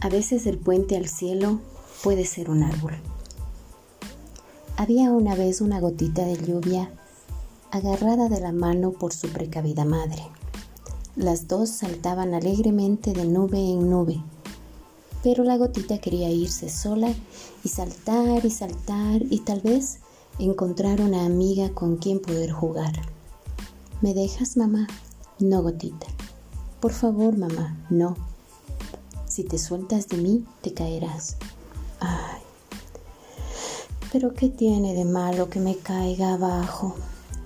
A veces el puente al cielo puede ser un árbol. Había una vez una gotita de lluvia agarrada de la mano por su precavida madre. Las dos saltaban alegremente de nube en nube, pero la gotita quería irse sola y saltar y saltar y tal vez encontrar una amiga con quien poder jugar. ¿Me dejas, mamá? No, gotita. Por favor, mamá, no. Si te sueltas de mí, te caerás. Ay, pero ¿qué tiene de malo que me caiga abajo?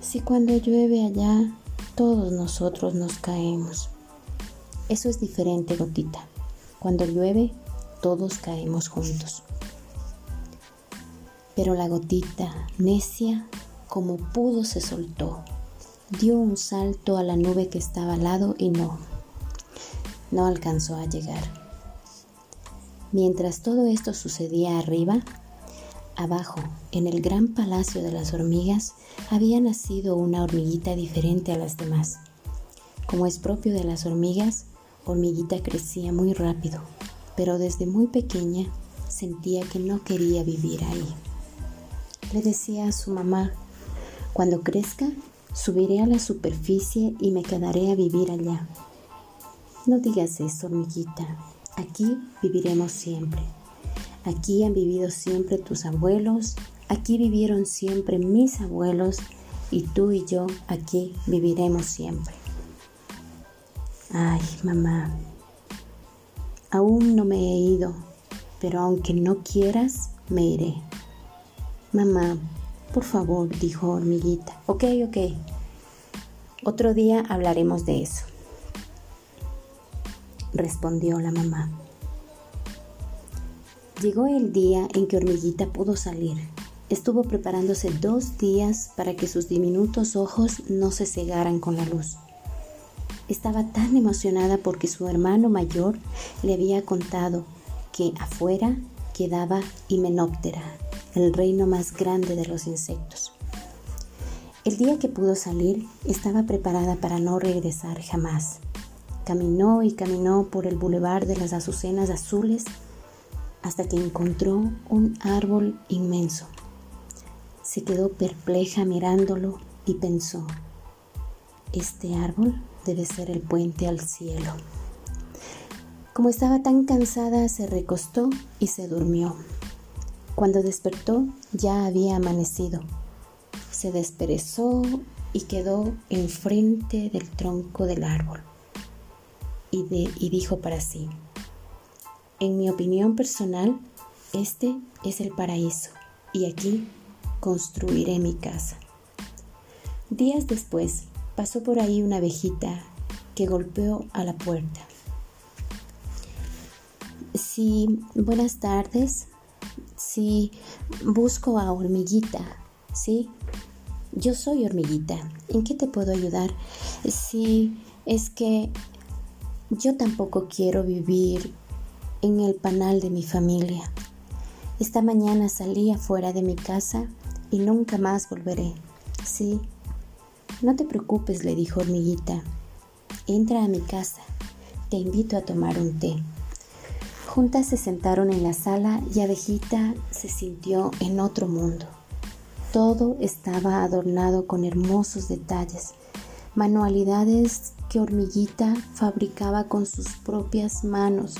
Si cuando llueve allá, todos nosotros nos caemos. Eso es diferente, gotita. Cuando llueve, todos caemos juntos. Pero la gotita, necia, como pudo, se soltó. Dio un salto a la nube que estaba al lado y no, no alcanzó a llegar. Mientras todo esto sucedía arriba, abajo, en el gran palacio de las hormigas, había nacido una hormiguita diferente a las demás. Como es propio de las hormigas, hormiguita crecía muy rápido, pero desde muy pequeña sentía que no quería vivir ahí. Le decía a su mamá, cuando crezca, subiré a la superficie y me quedaré a vivir allá. No digas eso, hormiguita, Aquí viviremos siempre. Aquí han vivido siempre tus abuelos, aquí vivieron siempre mis abuelos y tú y yo aquí viviremos siempre. Ay, mamá, aún no me he ido, pero aunque no quieras, me iré. Mamá, por favor, dijo hormiguita. Ok, ok. Otro día hablaremos de eso respondió la mamá. Llegó el día en que Hormiguita pudo salir. Estuvo preparándose dos días para que sus diminutos ojos no se cegaran con la luz. Estaba tan emocionada porque su hermano mayor le había contado que afuera quedaba Himenóptera, el reino más grande de los insectos. El día que pudo salir estaba preparada para no regresar jamás. Caminó y caminó por el bulevar de las azucenas azules hasta que encontró un árbol inmenso. Se quedó perpleja mirándolo y pensó, este árbol debe ser el puente al cielo. Como estaba tan cansada, se recostó y se durmió. Cuando despertó ya había amanecido. Se desperezó y quedó enfrente del tronco del árbol y, dijo para sí, en mi opinión personal, este es el paraíso y aquí construiré mi casa. Días después pasó por ahí una abejita que golpeó a la puerta. Sí, buenas tardes. Sí, busco a hormiguita. Sí, yo soy hormiguita. ¿En qué te puedo ayudar? Sí, es que yo tampoco quiero vivir en el panal de mi familia. Esta mañana salí afuera de mi casa y nunca más volveré. Sí. No te preocupes, le dijo Hormiguita. Entra a mi casa. Te invito a tomar un té. Juntas se sentaron en la sala y Abejita se sintió en otro mundo. Todo estaba adornado con hermosos detalles, manualidades que Hormiguita fabricaba con sus propias manos.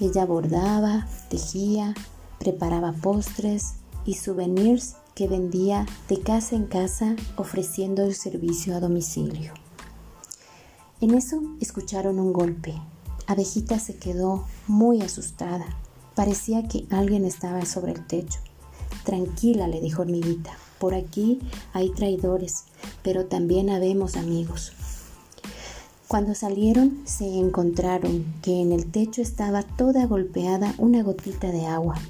Ella bordaba, tejía, preparaba postres y souvenirs que vendía de casa en casa ofreciendo el servicio a domicilio. En eso escucharon un golpe. Abejita se quedó muy asustada. Parecía que alguien estaba sobre el techo. Tranquila, le dijo Hormiguita. Por aquí hay traidores, pero también habemos amigos. Cuando salieron se encontraron que en el techo estaba toda golpeada una gotita de agua.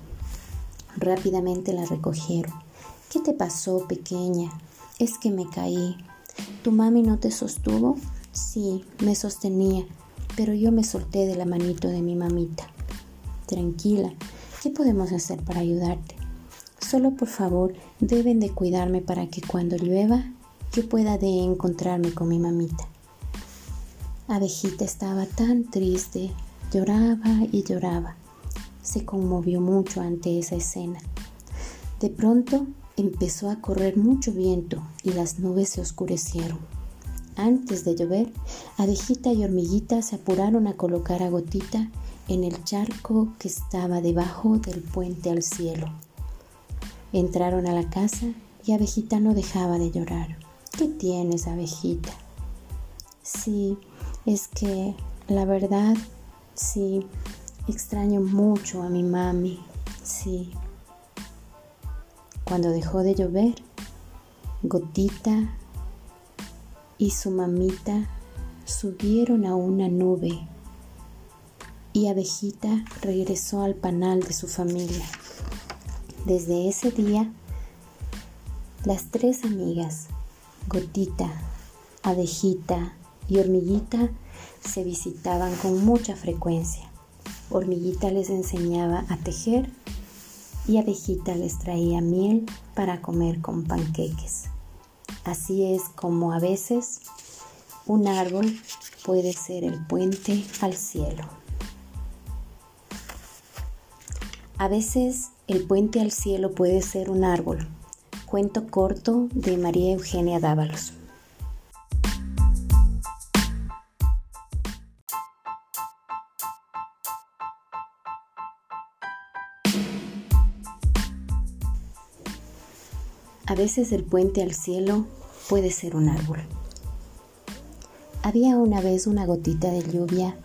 Rápidamente la recogieron. ¿Qué te pasó, pequeña? Es que me caí. ¿Tu mami no te sostuvo? Sí, me sostenía, pero yo me solté de la manito de mi mamita. Tranquila, ¿qué podemos hacer para ayudarte? Solo por favor deben de cuidarme para que cuando llueva yo pueda de encontrarme con mi mamita. Abejita estaba tan triste, lloraba y lloraba. se conmovió mucho ante esa escena. De pronto empezó a correr mucho viento y las nubes se oscurecieron. Antes de llover, abejita y hormiguita se apuraron a colocar a Gotita en el charco que estaba debajo del puente al cielo. Entraron a la casa y abejita no dejaba de llorar. ¿Qué tienes, abejita? Sí, es que la verdad, sí, extraño mucho a mi mami, sí. Cuando dejó de llover, Gotita y su mamita subieron a una nube y Abejita regresó al panal de su familia. Desde ese día, las tres amigas, Gotita, Abejita y Hormiguita, se visitaban con mucha frecuencia. Hormiguita les enseñaba a tejer y Abejita les traía miel para comer con panqueques. Así es como a veces un árbol puede ser el puente al cielo. A veces el puente al cielo puede ser un árbol. Cuento corto de María Eugenia Dávalos. A veces el puente al cielo puede ser un árbol. Había una vez una gotita de lluvia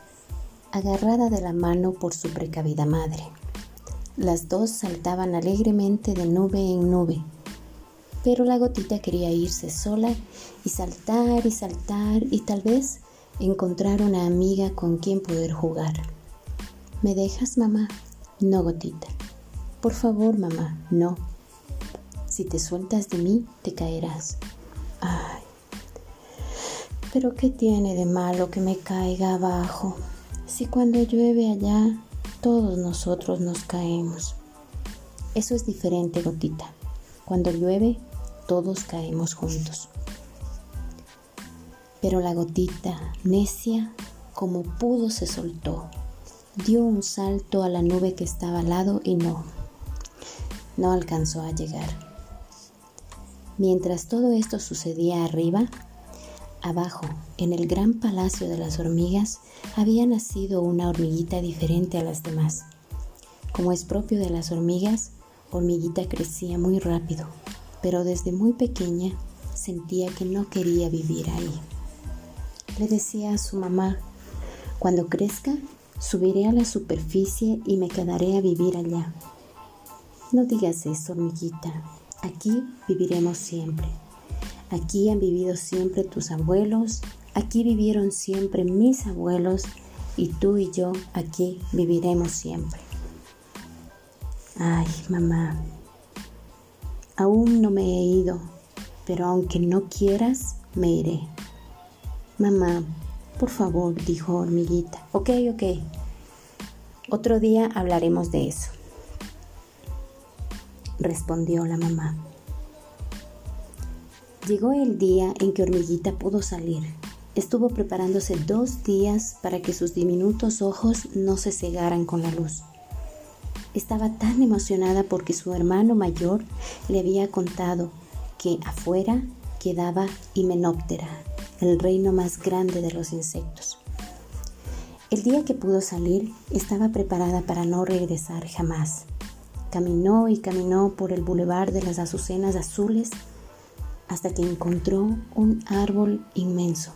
agarrada de la mano por su precavida madre. Las dos saltaban alegremente de nube en nube, pero la gotita quería irse sola y saltar y saltar y tal vez encontrar una amiga con quien poder jugar. ¿Me dejas, mamá? No, gotita. Por favor, mamá, no. Si te sueltas de mí, te caerás. Ay, pero ¿qué tiene de malo que me caiga abajo? Si cuando llueve allá, todos nosotros nos caemos. Eso es diferente, gotita. Cuando llueve, todos caemos juntos. Pero la gotita, necia, como pudo, se soltó. Dio un salto a la nube que estaba al lado y no, no alcanzó a llegar. Mientras todo esto sucedía arriba, abajo, en el gran palacio de las hormigas, había nacido una hormiguita diferente a las demás. Como es propio de las hormigas, hormiguita crecía muy rápido, pero desde muy pequeña sentía que no quería vivir ahí. Le decía a su mamá, cuando crezca, subiré a la superficie y me quedaré a vivir allá. No digas eso, hormiguita, Aquí viviremos siempre. Aquí han vivido siempre tus abuelos, aquí vivieron siempre mis abuelos y tú y yo aquí viviremos siempre. Ay, mamá, aún no me he ido, pero aunque no quieras, me iré. Mamá, por favor, dijo Hormiguita. Ok, ok. Otro día hablaremos de eso respondió la mamá. Llegó el día en que Hormiguita pudo salir. Estuvo preparándose dos días para que sus diminutos ojos no se cegaran con la luz. Estaba tan emocionada porque su hermano mayor le había contado que afuera quedaba Himenóptera, el reino más grande de los insectos. El día que pudo salir estaba preparada para no regresar jamás. Caminó y caminó por el bulevar de las azucenas azules hasta que encontró un árbol inmenso.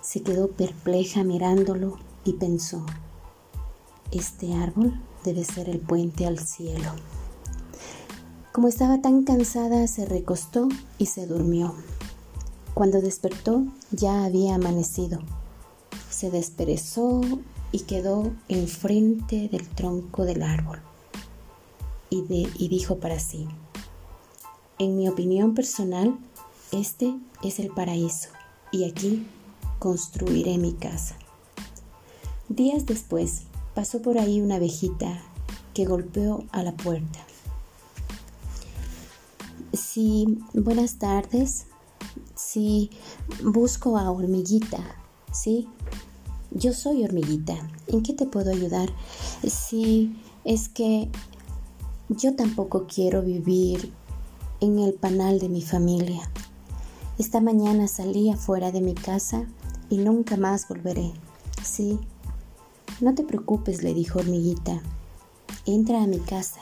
Se quedó perpleja mirándolo y pensó, este árbol debe ser el puente al cielo. Como estaba tan cansada, se recostó y se durmió. Cuando despertó ya había amanecido. Se desperezó y quedó enfrente del tronco del árbol y, dijo para sí, en mi opinión personal, este es el paraíso y aquí construiré mi casa. Días después pasó por ahí una abejita que golpeó a la puerta. Sí, buenas tardes. Sí, busco a hormiguita. Sí, yo soy hormiguita. ¿En qué te puedo ayudar? Sí, es que yo tampoco quiero vivir en el panal de mi familia. Esta mañana salí afuera de mi casa y nunca más volveré. Sí. No te preocupes, le dijo Hormiguita. Entra a mi casa.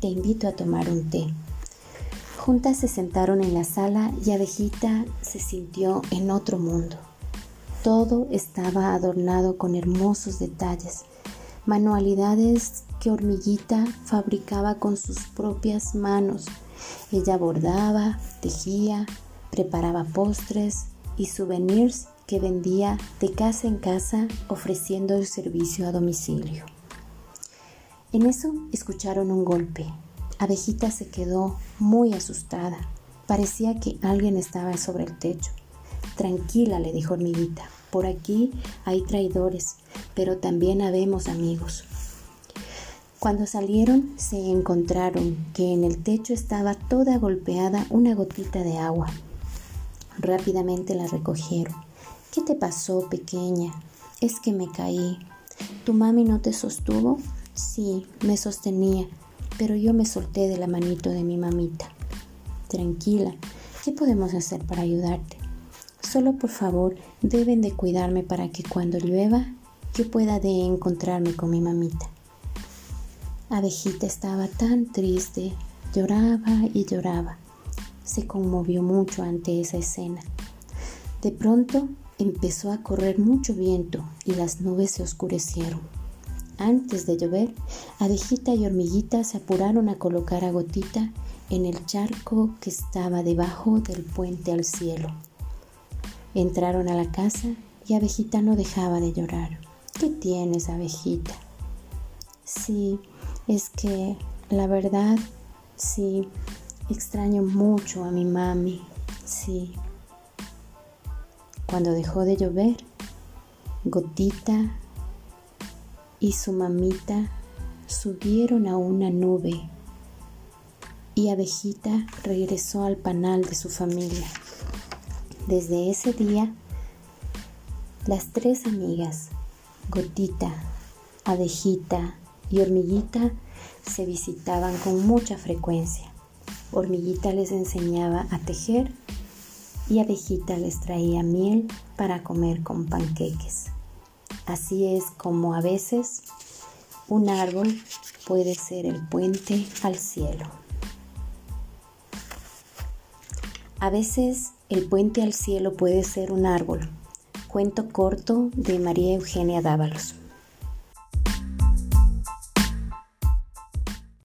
Te invito a tomar un té. Juntas se sentaron en la sala y Abejita se sintió en otro mundo. Todo estaba adornado con hermosos detalles, manualidades que Hormiguita fabricaba con sus propias manos. Ella bordaba, tejía, preparaba postres y souvenirs que vendía de casa en casa ofreciendo el servicio a domicilio. En eso escucharon un golpe. Abejita se quedó muy asustada. Parecía que alguien estaba sobre el techo. Tranquila, le dijo Hormiguita. Por aquí hay traidores, pero también habemos amigos. Cuando salieron se encontraron que en el techo estaba toda golpeada una gotita de agua. Rápidamente la recogieron. ¿Qué te pasó, pequeña? Es que me caí. ¿Tu mami no te sostuvo? Sí, me sostenía, pero yo me solté de la manito de mi mamita. Tranquila, ¿qué podemos hacer para ayudarte? Solo por favor deben de cuidarme para que cuando llueva yo pueda de encontrarme con mi mamita. Abejita estaba tan triste, lloraba y lloraba. Se conmovió mucho ante esa escena. De pronto Empezó a correr mucho viento y las nubes se oscurecieron. Antes de llover, Abejita y Hormiguita se apuraron a colocar a Gotita en el charco que estaba debajo del puente al cielo. Entraron a la casa y Abejita no dejaba de llorar. ¿Qué tienes, Abejita? Sí, es que la verdad, sí, extraño mucho a mi mami, sí. Cuando dejó de llover, Gotita y su mamita subieron a una nube y Abejita regresó al panal de su familia. Desde ese día, las tres amigas, Gotita, Abejita y Hormiguita, se visitaban con mucha frecuencia. Hormiguita les enseñaba a tejer y Abejita les traía miel para comer con panqueques. Así es como a veces un árbol puede ser el puente al cielo. A veces el puente al cielo puede ser un árbol. Cuento corto de María Eugenia Dávalos.